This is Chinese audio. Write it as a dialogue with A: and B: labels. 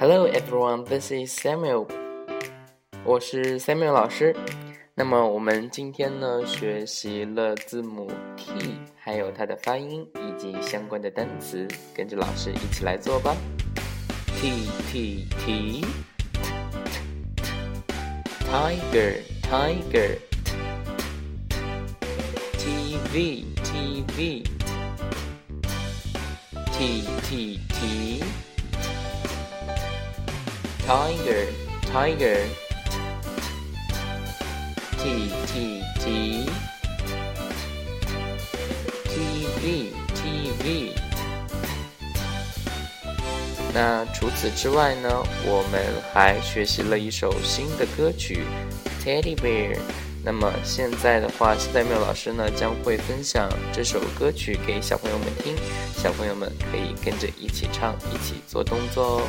A: Hello everyone, this is Samuel。我是 Samuel 老师。那么我们今天呢学习了字母 T，还有它的发音以及相关的单词，跟着老师一起来做吧。T T T Tiger Tiger TV TV T T T Tiger Tiger T T T TV TV 那除此之外呢，我们还学习了一首新的歌曲《Teddy Bear》。那么现在的话，现在缪老师呢将会分享这首歌曲给小朋友们听，小朋友们可以跟着一起唱，一起做动作哦。